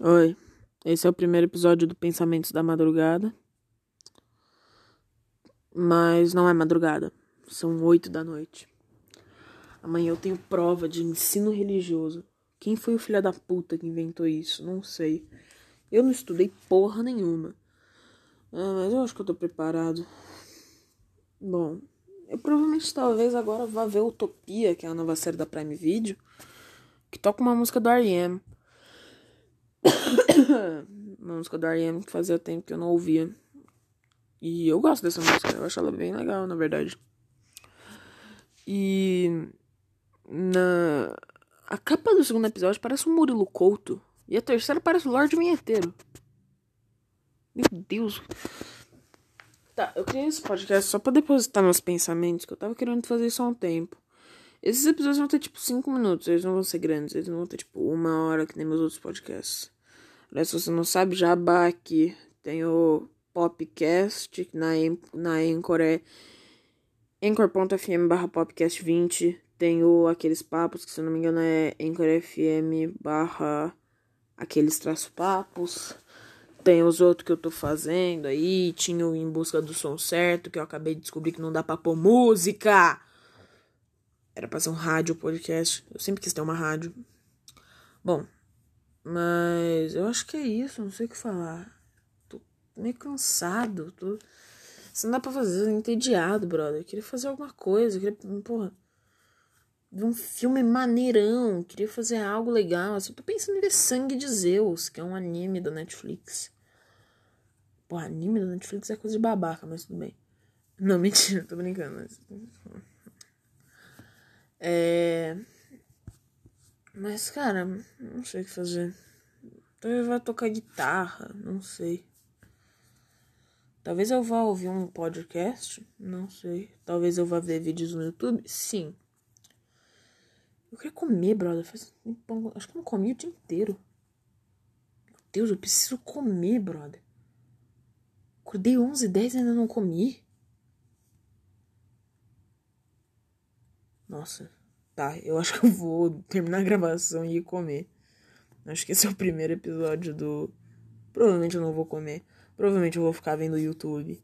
Oi, esse é o primeiro episódio do Pensamentos da Madrugada. Mas não é madrugada, são oito da noite. Amanhã eu tenho prova de ensino religioso. Quem foi o filho da puta que inventou isso? Não sei. Eu não estudei porra nenhuma. Ah, mas eu acho que eu tô preparado. Bom, eu provavelmente talvez agora vá ver Utopia, que é a nova série da Prime Video, que toca uma música do R.E.M. uma música do R.E.M. que fazia tempo que eu não ouvia. E eu gosto dessa música, eu acho ela bem legal, na verdade. E na a capa do segundo episódio parece um Murilo Couto e a terceira parece o Lorde Vinheteiro. Meu Deus. Tá, eu criei esse podcast só pra depositar meus pensamentos, que eu tava querendo fazer isso há um tempo. Esses episódios vão ter tipo 5 minutos, eles não vão ser grandes, eles não vão ter tipo uma hora que nem meus outros podcasts. Aliás, se você não sabe, Jabá aqui. Tem o Popcast, na, na Anchor é anchor.fm barra popcast 20. Tem o Aqueles Papos, que se não me engano é Anchor FM barra Aqueles Traço Papos. Tem os outros que eu tô fazendo aí. Tinha o Em Busca do Som Certo, que eu acabei de descobrir que não dá pra pôr música. Era pra ser um rádio podcast. Eu sempre quis ter uma rádio. Bom, mas eu acho que é isso, não sei o que falar. Tô meio cansado, tô. Isso não dá pra fazer, entediado, brother. Eu queria fazer alguma coisa, eu queria, porra, ver um filme maneirão, eu queria fazer algo legal. Assim, tô pensando em ver Sangue de Zeus, que é um anime da Netflix. Porra, anime da Netflix é coisa de babaca, mas tudo bem. Não, mentira, tô brincando. Mas... É. Mas, cara, não sei o que fazer. Talvez eu vá tocar guitarra, não sei. Talvez eu vá ouvir um podcast, não sei. Talvez eu vá ver vídeos no YouTube, sim. Eu queria comer, brother. Faz Acho que eu não comi o dia inteiro. Meu Deus, eu preciso comer, brother. Acordei 11 10 e ainda não comi. Nossa. Tá, eu acho que eu vou terminar a gravação e ir comer. Acho que esse é o primeiro episódio do. Provavelmente eu não vou comer. Provavelmente eu vou ficar vendo YouTube.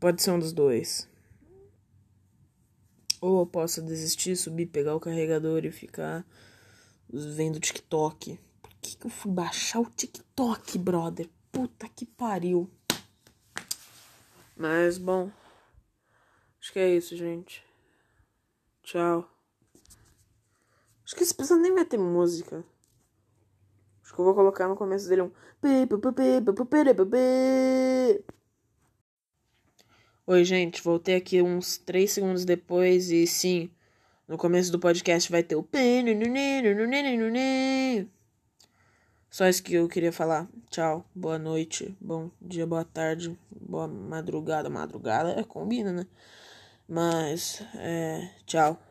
Pode ser um dos dois. Ou eu posso desistir, subir, pegar o carregador e ficar vendo TikTok. Por que, que eu fui baixar o TikTok, brother? Puta que pariu. Mas bom. Acho que é isso, gente. Tchau. Acho que esse episódio nem vai ter música. Acho que eu vou colocar no começo dele um. Oi, gente. Voltei aqui uns 3 segundos depois e sim, no começo do podcast vai ter o. Só isso que eu queria falar. Tchau, boa noite, bom dia, boa tarde, boa madrugada. Madrugada é combina, né? Mas, é. Tchau.